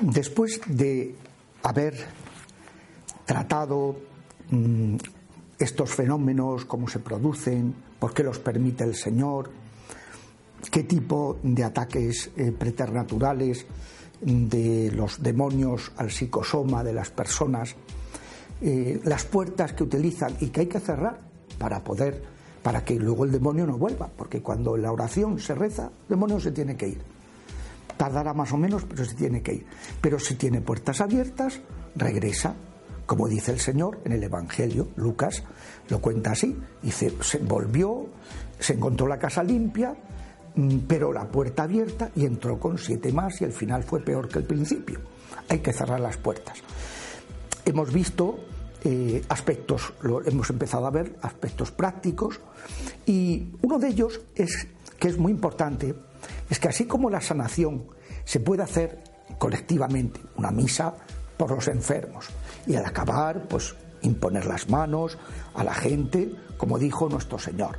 Después de haber tratado mm, estos fenómenos, cómo se producen, por qué los permite el Señor, qué tipo de ataques eh, preternaturales de los demonios al psicosoma de las personas, eh, las puertas que utilizan y que hay que cerrar para poder, para que luego el demonio no vuelva, porque cuando la oración se reza, el demonio se tiene que ir. Tardará más o menos, pero se tiene que ir. Pero si tiene puertas abiertas, regresa. Como dice el Señor en el Evangelio, Lucas lo cuenta así. Dice, se volvió, se encontró la casa limpia, mm, pero la puerta abierta y entró con siete más y el final fue peor que el principio. Hay que cerrar las puertas. Hemos visto eh, aspectos, lo, hemos empezado a ver aspectos prácticos y uno de ellos es que es muy importante es que así como la sanación se puede hacer colectivamente, una misa por los enfermos, y al acabar, pues imponer las manos a la gente, como dijo nuestro Señor,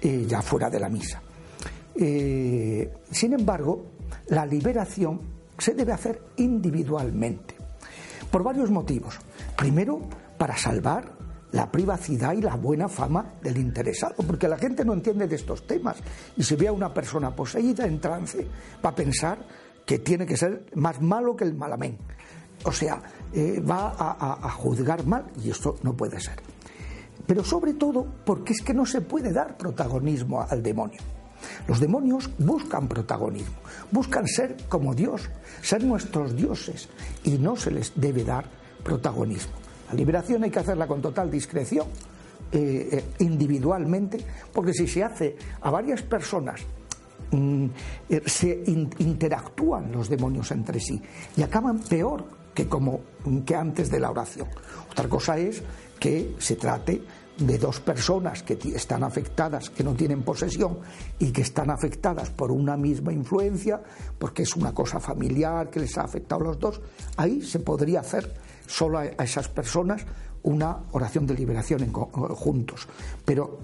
eh, ya fuera de la misa. Eh, sin embargo, la liberación se debe hacer individualmente, por varios motivos. Primero, para salvar la privacidad y la buena fama del interesado, porque la gente no entiende de estos temas y si ve a una persona poseída en trance va a pensar que tiene que ser más malo que el malamén. O sea, eh, va a, a juzgar mal y esto no puede ser. Pero sobre todo porque es que no se puede dar protagonismo al demonio. Los demonios buscan protagonismo, buscan ser como Dios, ser nuestros dioses y no se les debe dar protagonismo. La liberación hay que hacerla con total discreción, eh, eh, individualmente, porque si se hace a varias personas, mm, eh, se interactúan los demonios entre sí y acaban peor que, como, que antes de la oración. Otra cosa es que se trate de dos personas que están afectadas, que no tienen posesión y que están afectadas por una misma influencia, porque es una cosa familiar que les ha afectado a los dos, ahí se podría hacer solo a esas personas una oración de liberación en, juntos. Pero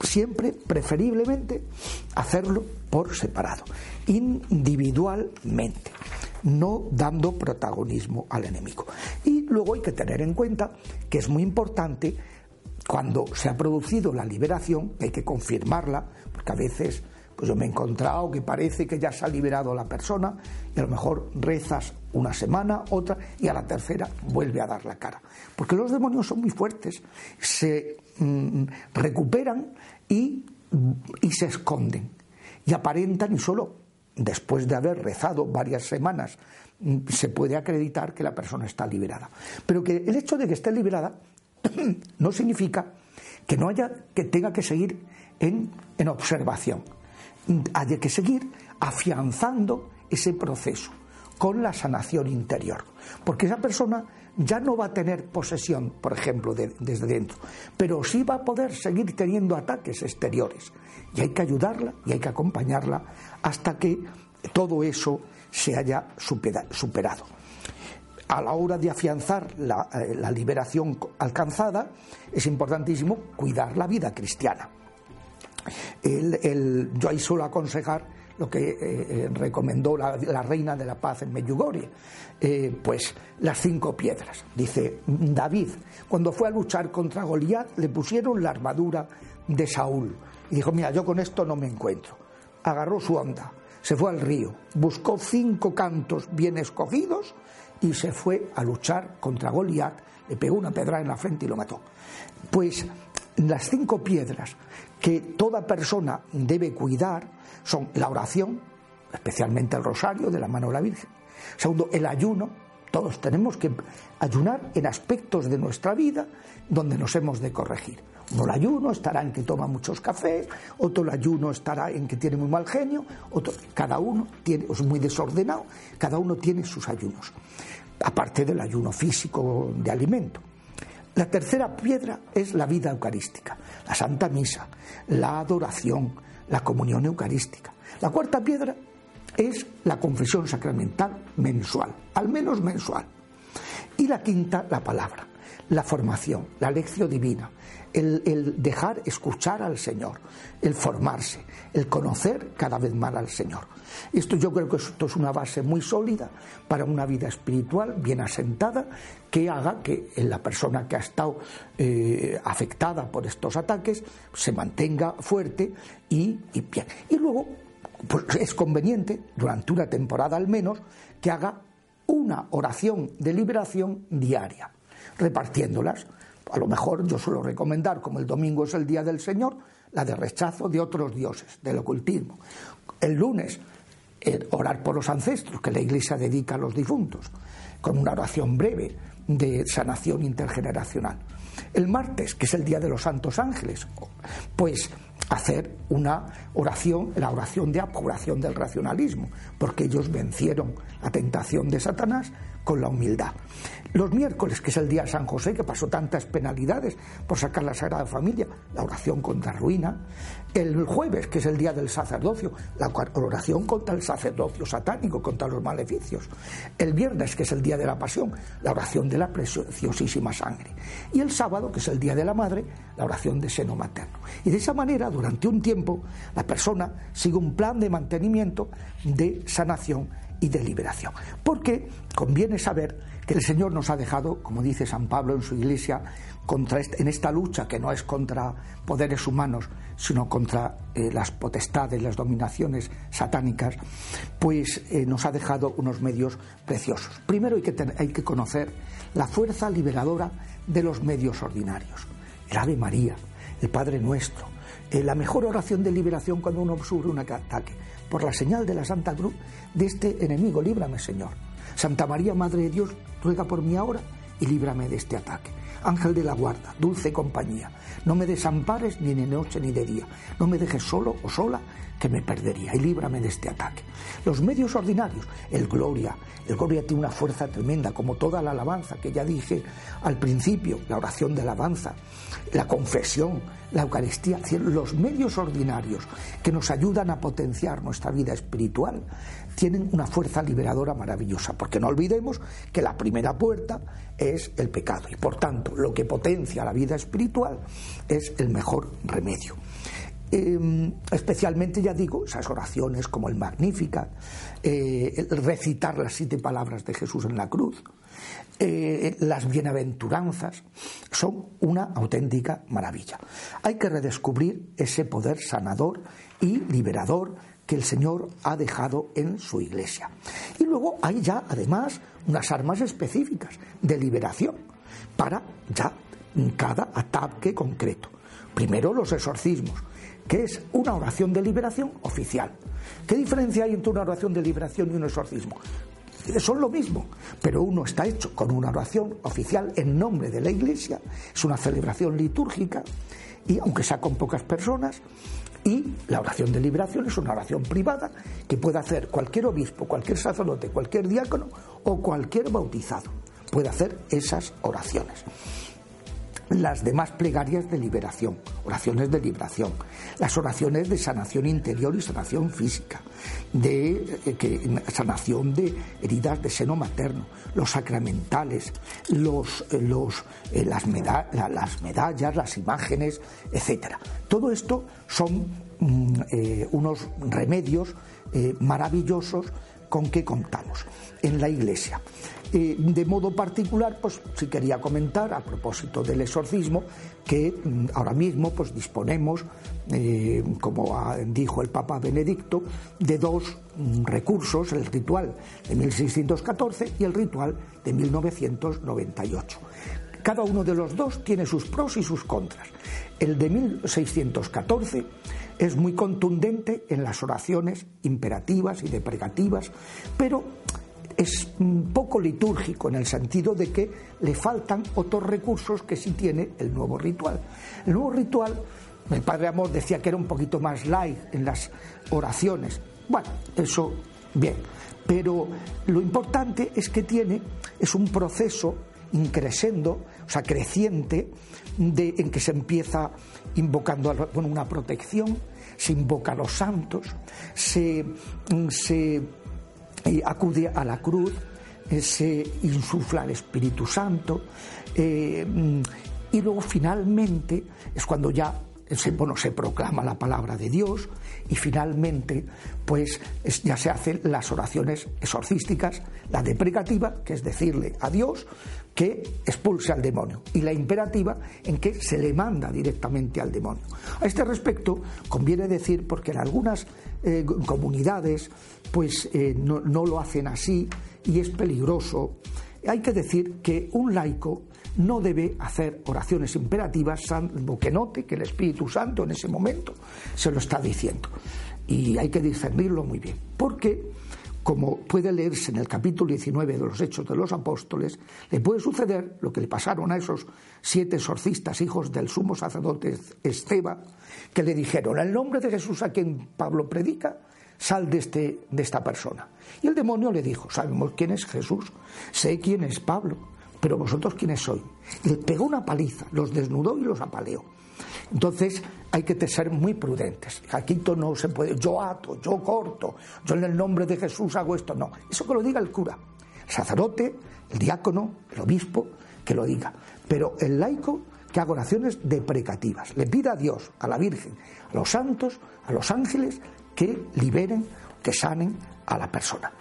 siempre, preferiblemente, hacerlo por separado, individualmente, no dando protagonismo al enemigo. Y luego hay que tener en cuenta que es muy importante cuando se ha producido la liberación, hay que confirmarla, porque a veces pues yo me he encontrado que parece que ya se ha liberado la persona y a lo mejor rezas una semana, otra y a la tercera vuelve a dar la cara. Porque los demonios son muy fuertes, se mm, recuperan y, y se esconden y aparentan y solo después de haber rezado varias semanas mm, se puede acreditar que la persona está liberada. Pero que el hecho de que esté liberada no significa que no haya que tenga que seguir en, en observación hay que seguir afianzando ese proceso con la sanación interior, porque esa persona ya no va a tener posesión, por ejemplo, desde dentro, pero sí va a poder seguir teniendo ataques exteriores. Y hay que ayudarla y hay que acompañarla hasta que todo eso se haya superado. A la hora de afianzar la, eh, la liberación alcanzada, es importantísimo cuidar la vida cristiana yo ahí suelo aconsejar lo que eh, eh, recomendó la, reina de la paz en Medjugorje, eh, pues las cinco piedras. Dice David, cuando fue a luchar contra Goliat, le pusieron la armadura de Saúl. Y dijo, mira, yo con esto no me encuentro. Agarró su onda, se fue al río, buscó cinco cantos bien escogidos y se fue a luchar contra Goliat, le pegó una pedra en la frente y lo mató. Pues las cinco piedras que toda persona debe cuidar son la oración, especialmente el rosario de la mano de la Virgen. Segundo, el ayuno. Todos tenemos que ayunar en aspectos de nuestra vida donde nos hemos de corregir. Uno el ayuno estará en que toma muchos cafés, otro el ayuno estará en que tiene muy mal genio, otro, cada uno tiene, es muy desordenado, cada uno tiene sus ayunos, aparte del ayuno físico de alimento. La tercera piedra es la vida eucarística, la Santa Misa, la adoración, la comunión eucarística. La cuarta piedra es la confesión sacramental mensual, al menos mensual. Y la quinta, la palabra, la formación, la lección divina, el, dejar escuchar al Señor, el formarse, el conocer cada vez más al Señor. Esto yo creo que esto es una base muy sólida para una vida espiritual bien asentada que haga que la persona que ha estado eh, afectada por estos ataques se mantenga fuerte y, bien. Y luego pues, es conveniente, durante una temporada al menos, que haga una oración de liberación diaria, repartiéndolas a lo mejor yo suelo recomendar, como el domingo es el día del Señor, la de rechazo de otros dioses, del ocultismo. El lunes, orar por los ancestros, que la Iglesia dedica a los difuntos, con una oración breve de sanación intergeneracional. El martes, que es el día de los santos ángeles, pues hacer una oración, la oración de apuración del racionalismo, porque ellos vencieron la tentación de Satanás con la humildad. Los miércoles, que es el día de San José, que pasó tantas penalidades por sacar la Sagrada Familia, la oración contra ruina. El jueves, que es el día del sacerdocio, la oración contra el sacerdocio satánico, contra los maleficios. El viernes, que es el día de la pasión, la oración de la preciosísima sangre. Y el sábado, que es el día de la madre, la oración de seno materno. Y de esa manera, durante un tiempo, la persona sigue un plan de mantenimiento, de sanación y de liberación. Porque conviene saber que el Señor nos ha dejado, como dice San Pablo en su iglesia, contra en esta lucha que no es contra poderes humanos, sino contra eh, las potestades, las dominaciones satánicas, pues eh, nos ha dejado unos medios preciosos. Primero hay que, hay que conocer la fuerza liberadora de los medios ordinarios. El Ave María, el Padre Nuestro, eh, la mejor oración de liberación cuando uno sufre un ataque. Por la señal de la Santa Cruz de este enemigo, líbrame, Señor. Santa María, Madre de Dios, ruega por mí ahora y líbrame de este ataque. Ángel de la guarda, dulce compañía, no me desampares ni de noche ni de día, no me dejes solo o sola que me perdería y líbrame de este ataque. Los medios ordinarios, el gloria, el gloria tiene una fuerza tremenda, como toda la alabanza que ya dije al principio, la oración de alabanza, la confesión, la Eucaristía, los medios ordinarios que nos ayudan a potenciar nuestra vida espiritual tienen una fuerza liberadora maravillosa, porque no olvidemos que la primera puerta es el pecado y por tanto lo que potencia la vida espiritual es el mejor remedio. Em, especialmente, ya digo, esas oraciones como el Magnífica, eh, recitar las siete palabras de Jesús en la cruz, eh, las bienaventuranzas, son una auténtica maravilla. Hay que redescubrir ese poder sanador y liberador que el Señor ha dejado en su iglesia. Y luego hay ya, además, unas armas específicas de liberación para ya cada ataque concreto. Primero los exorcismos, que es una oración de liberación oficial. ¿Qué diferencia hay entre una oración de liberación y un exorcismo? Son lo mismo, pero uno está hecho con una oración oficial en nombre de la Iglesia, es una celebración litúrgica, y aunque sea con pocas personas, y la oración de liberación es una oración privada que puede hacer cualquier obispo, cualquier sacerdote, cualquier diácono o cualquier bautizado. Puede hacer esas oraciones las demás plegarias de liberación, oraciones de liberación, las oraciones de sanación interior y sanación física, de eh, sanación de heridas de seno materno, los sacramentales, los, eh, los, eh, las, las, medallas, las imágenes, etcétera. Todo esto son mm, unos remedios maravillosos con qué contamos en la Iglesia. Eh, de modo particular, pues sí quería comentar a propósito del exorcismo que mm, ahora mismo pues disponemos, eh, como dijo el Papa Benedicto, de dos mm, recursos, el ritual de 1614 y el ritual de 1998. Cada uno de los dos tiene sus pros y sus contras. El de 1614 es muy contundente en las oraciones imperativas y deprecativas, pero es poco litúrgico en el sentido de que le faltan otros recursos que sí tiene el nuevo ritual. El nuevo ritual, el Padre Amor decía que era un poquito más light en las oraciones. Bueno, eso bien, pero lo importante es que tiene, es un proceso increscendo, o sea, creciente, en que se empieza invocando una protección, se invoca a los santos, se, se acude a la cruz, eh, se insufla el Espíritu Santo eh, y luego finalmente es cuando ya se, bueno, se proclama la palabra de Dios y finalmente pues ya se hacen las oraciones exorcísticas, la deprecativa, que es decirle a Dios que expulse al demonio, y la imperativa en que se le manda directamente al demonio. A este respecto conviene decir, porque en algunas eh, comunidades pues eh, no, no lo hacen así y es peligroso, hay que decir que un laico no debe hacer oraciones imperativas salvo que note que el Espíritu Santo en ese momento se lo está diciendo. Y hay que discernirlo muy bien, porque como puede leerse en el capítulo 19 de los Hechos de los Apóstoles, le puede suceder lo que le pasaron a esos siete exorcistas, hijos del sumo sacerdote Esteban, que le dijeron, el nombre de Jesús a quien Pablo predica, sal de, este, de esta persona. Y el demonio le dijo, sabemos quién es Jesús, sé quién es Pablo, pero vosotros quiénes sois. Y le pegó una paliza, los desnudó y los apaleó. Entonces hay que ser muy prudentes. Aquí no se puede, yo ato, yo corto, yo en el nombre de Jesús hago esto. No, eso que lo diga el cura, el sacerdote, el diácono, el obispo, que lo diga. Pero el laico que haga oraciones deprecativas. Le pida a Dios, a la Virgen, a los santos, a los ángeles, que liberen, que sanen a la persona.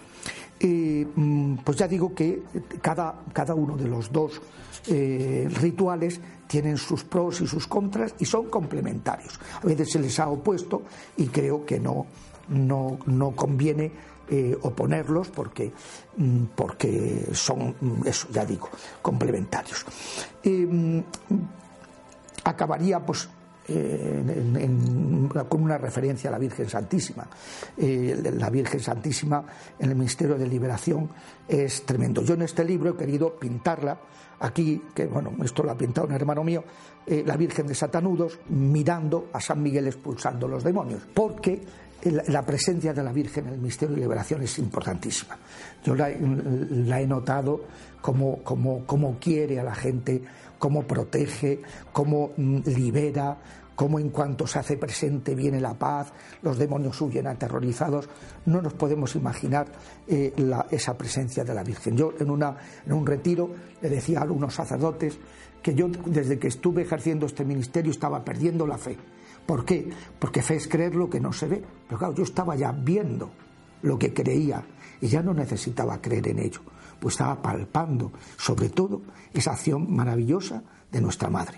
Mm, pues ya digo que cada, cada uno de los dos eh, rituales tienen sus pros y sus contras y son complementarios. A veces se les ha opuesto y creo que no, no, no conviene eh, oponerlos porque, mm, porque son, mm, eso ya digo, complementarios. acabaría pues con una referencia a la Virgen Santísima. Eh, la Virgen Santísima en el Ministerio de Liberación es tremendo. Yo en este libro he querido pintarla aquí, que bueno, esto lo ha pintado un hermano mío, eh, la Virgen de Satanudos mirando a San Miguel expulsando los demonios, porque la presencia de la Virgen en el Ministerio de Liberación es importantísima. Yo la, he notado como, quiere a la gente cómo protege, cómo mm, libera, cómo en cuanto se hace presente viene la paz, los demonios huyen aterrorizados. No nos podemos imaginar eh, esa presencia de la Virgen. Yo en, una, en un retiro le decía a algunos sacerdotes que yo desde que estuve ejerciendo este ministerio estaba perdiendo la fe. ¿Por qué? Porque fe es creer lo que no se ve. Pero claro, yo estaba ya viendo lo que creía y ya no necesitaba creer en ello pues estaba palpando sobre todo esa acción maravillosa de nuestra Madre.